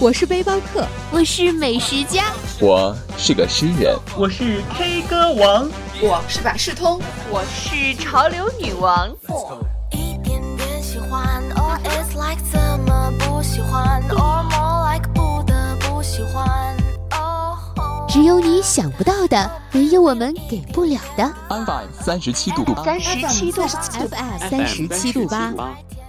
我是背包客，我是美食家，我是个诗人，我是 K 歌王，我是百事通，我是潮流女王。一点点喜欢，or it's like 怎么不喜欢，or more like 不得不喜欢。只有你想不到的，没有我们给不了的。FM 三十七度。三十七度，FM 三十七度八。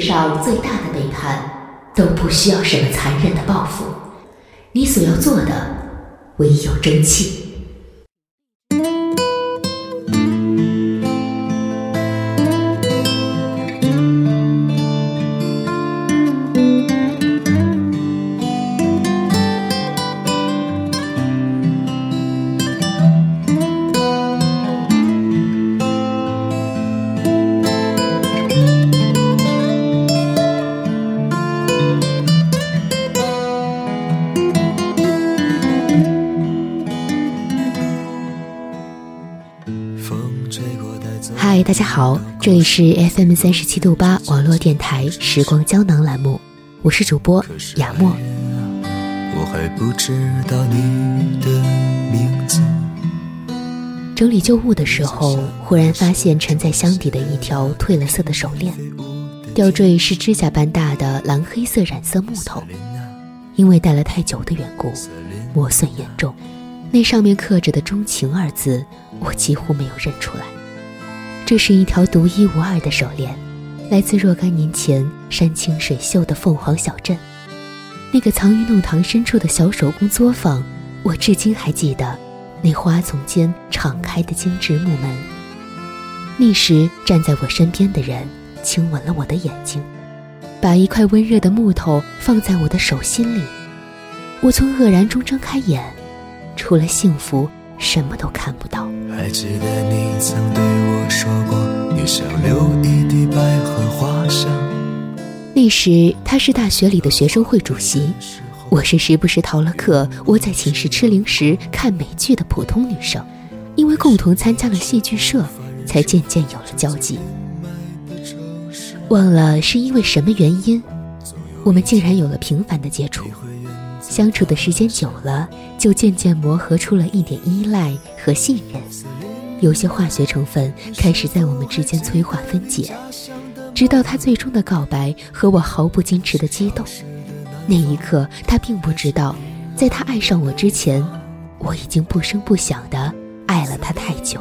世上最大的背叛，都不需要什么残忍的报复，你所要做的，唯有争气。家好，这里是 FM 三十七度八网络电台《时光胶囊》栏目，我是主播雅墨。整理旧物的时候，忽然发现沉在箱底的一条褪了色的手链，吊坠是指甲般大的蓝黑色染色木头，因为戴了太久的缘故，磨损严重。那上面刻着的“钟情”二字，我几乎没有认出来。这是一条独一无二的手链，来自若干年前山清水秀的凤凰小镇。那个藏于弄堂深处的小手工作坊，我至今还记得那花丛间敞开的精致木门。那时站在我身边的人亲吻了我的眼睛，把一块温热的木头放在我的手心里。我从愕然中睁开眼。除了幸福，什么都看不到。还记得你曾对我说过，你想留一滴百合花香。那时他是大学里的学生会主席，我是时不时逃了课，窝在寝室吃零食、看美剧的普通女生。因为共同参加了戏剧社，才渐渐有了交集。忘了是因为什么原因，我们竟然有了频繁的接触。相处的时间久了，就渐渐磨合出了一点依赖和信任，有些化学成分开始在我们之间催化分解，直到他最终的告白和我毫不矜持的激动。那一刻，他并不知道，在他爱上我之前，我已经不声不响的爱了他太久。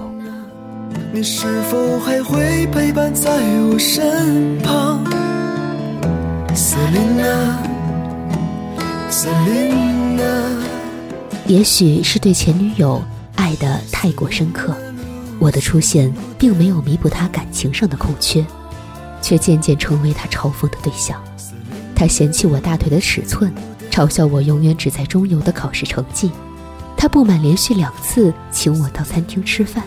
你是否还会陪伴在我身旁，瑟琳娜？也许是对前女友爱的太过深刻，我的出现并没有弥补他感情上的空缺，却渐渐成为他嘲讽的对象。他嫌弃我大腿的尺寸，嘲笑我永远只在中游的考试成绩。他不满连续两次请我到餐厅吃饭，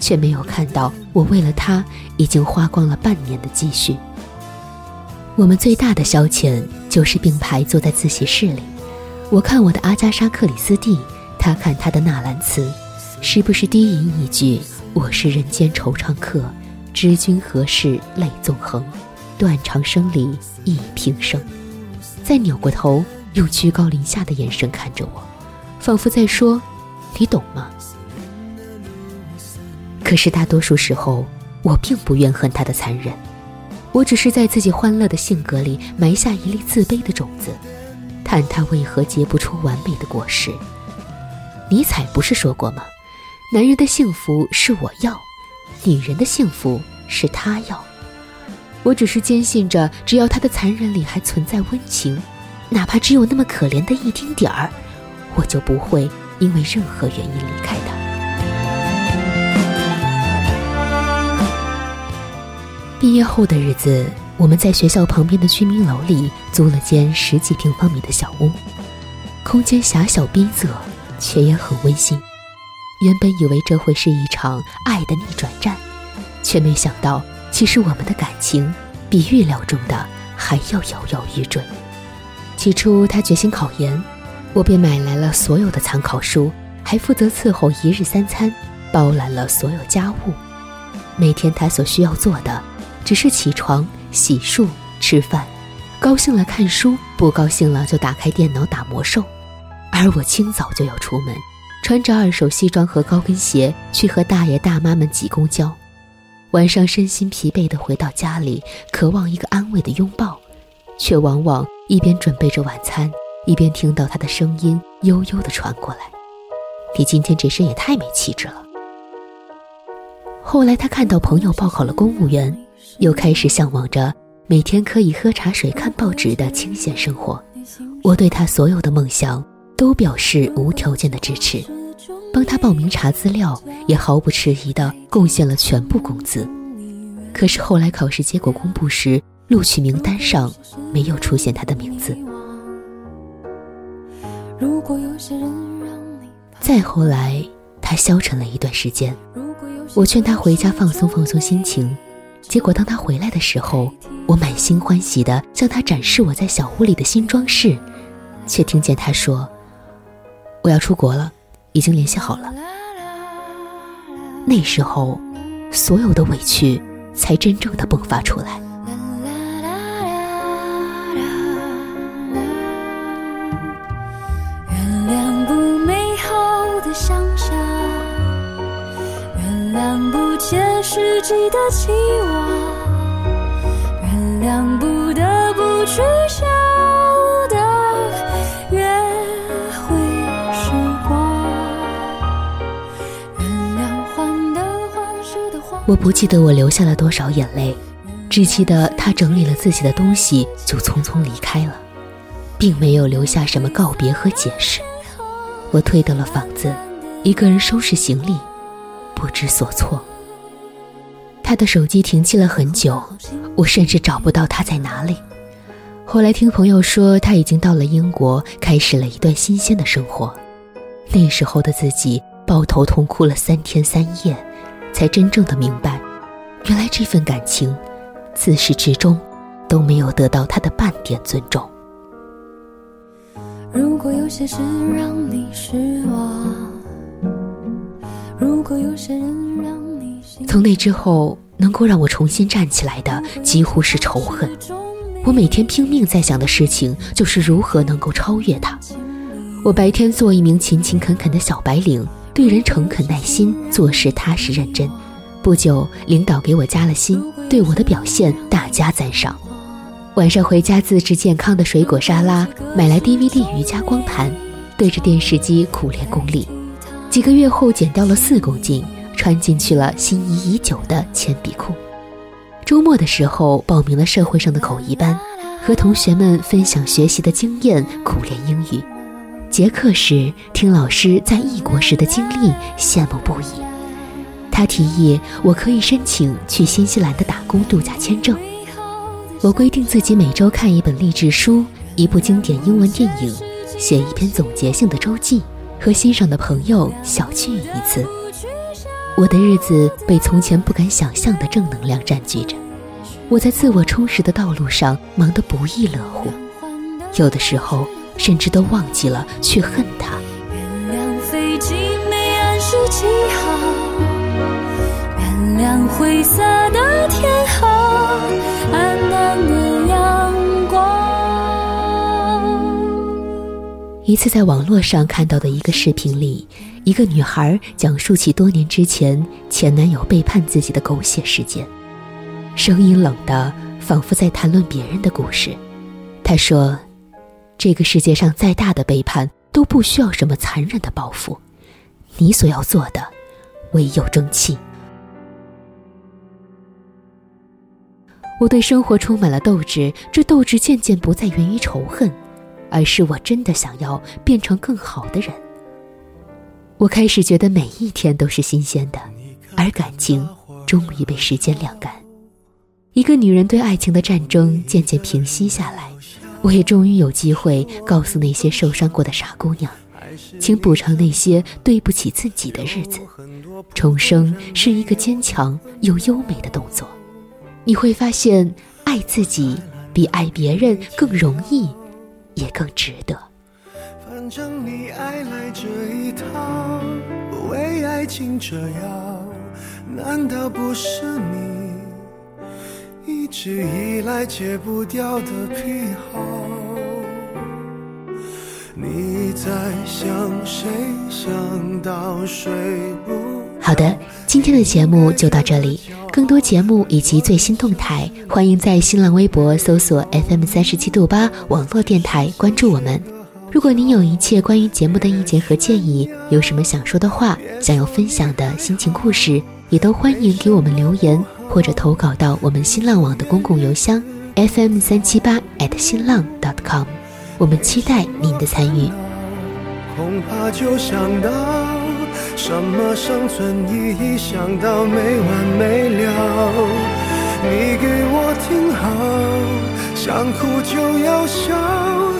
却没有看到我为了他已经花光了半年的积蓄。我们最大的消遣就是并排坐在自习室里，我看我的阿加莎·克里斯蒂，他看他的纳兰词，时不时低吟一句：“我是人间惆怅客，知君何事泪纵横，断肠声里忆平生。”再扭过头，用居高临下的眼神看着我，仿佛在说：“你懂吗？”可是大多数时候，我并不怨恨他的残忍。我只是在自己欢乐的性格里埋下一粒自卑的种子，叹他为何结不出完美的果实。尼采不是说过吗？男人的幸福是我要，女人的幸福是他要。我只是坚信着，只要他的残忍里还存在温情，哪怕只有那么可怜的一丁点儿，我就不会因为任何原因离开他。毕业后的日子，我们在学校旁边的居民楼里租了间十几平方米的小屋，空间狭小逼仄，却也很温馨。原本以为这会是一场爱的逆转战，却没想到，其实我们的感情比预料中的还要摇摇欲坠。起初他决心考研，我便买来了所有的参考书，还负责伺候一日三餐，包揽了所有家务。每天他所需要做的。只是起床、洗漱、吃饭，高兴了看书，不高兴了就打开电脑打魔兽。而我清早就要出门，穿着二手西装和高跟鞋去和大爷大妈们挤公交。晚上身心疲惫地回到家里，渴望一个安慰的拥抱，却往往一边准备着晚餐，一边听到他的声音悠悠地传过来：“你今天这身也太没气质了。”后来他看到朋友报考了公务员。又开始向往着每天可以喝茶水、看报纸的清闲生活。我对他所有的梦想都表示无条件的支持，帮他报名查资料，也毫不迟疑地贡献了全部工资。可是后来考试结果公布时，录取名单上没有出现他的名字。再后来，他消沉了一段时间，我劝他回家放松放松心情。结果，当他回来的时候，我满心欢喜地向他展示我在小屋里的新装饰，却听见他说：“我要出国了，已经联系好了。”那时候，所有的委屈才真正的迸发出来。谅不切实际的期望。不得不取消的约会时光。我不记得我流下了多少眼泪，只记得他整理了自己的东西就匆匆离开了，并没有留下什么告别和解释。我退到了房子，一个人收拾行李，不知所措。他的手机停机了很久，我甚至找不到他在哪里。后来听朋友说，他已经到了英国，开始了一段新鲜的生活。那时候的自己抱头痛哭了三天三夜，才真正的明白，原来这份感情，自始至终都没有得到他的半点尊重。如果有些事让你失望，如果有些人让。从那之后，能够让我重新站起来的几乎是仇恨。我每天拼命在想的事情就是如何能够超越他。我白天做一名勤勤恳恳的小白领，对人诚恳耐心，做事踏实认真。不久，领导给我加了薪，对我的表现大加赞赏。晚上回家自制健康的水果沙拉，买来 DVD 瑜伽光盘，对着电视机苦练功力。几个月后，减掉了四公斤。穿进去了心仪已久的铅笔裤。周末的时候报名了社会上的口译班，和同学们分享学习的经验，苦练英语。结课时听老师在异国时的经历，羡慕不已。他提议我可以申请去新西兰的打工度假签证。我规定自己每周看一本励志书，一部经典英文电影，写一篇总结性的周记，和欣赏的朋友小聚一次。我的日子被从前不敢想象的正能量占据着，我在自我充实的道路上忙得不亦乐乎，有的时候甚至都忘记了去恨他。原谅飞机没按时起航，原谅灰色的天空，暗淡的阳光。一次在网络上看到的一个视频里，一个女孩讲述起多年之前前男友背叛自己的狗血事件。声音冷的，仿佛在谈论别人的故事。她说：“这个世界上再大的背叛，都不需要什么残忍的报复，你所要做的，唯有争气。”我对生活充满了斗志，这斗志渐渐不再源于仇恨，而是我真的想要变成更好的人。我开始觉得每一天都是新鲜的，而感情终于被时间晾干。一个女人对爱情的战争渐渐平息下来，我也终于有机会告诉那些受伤过的傻姑娘，请补偿那些对不起自己的日子。重生是一个坚强又优美的动作，你会发现，爱自己比爱别人更容易，也更值得。证你爱来这一套，为爱情折腰，难道不是你？一直以来戒不掉的癖好。你在想谁？想到睡不。好的，今天的节目就到这里。更多节目以及最新动态，欢迎在新浪微博搜索 FM 三十七度八网络电台关注我们。如果您有一切关于节目的意见和建议，有什么想说的话，想要分享的心情故事，也都欢迎给我们留言。或者投稿到我们新浪网的公共邮箱 fm 三七八 at 新浪 dot .com，我们期待您的参与。恐怕就想到什么生存意义，想到没完没了。你给我听好，想哭就要笑。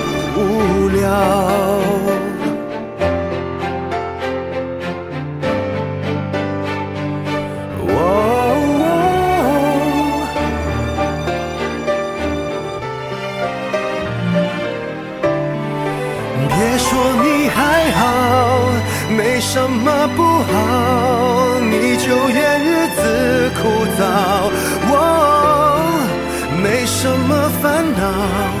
无聊。别说你还好，没什么不好，你就怨日子枯燥。没什么烦恼。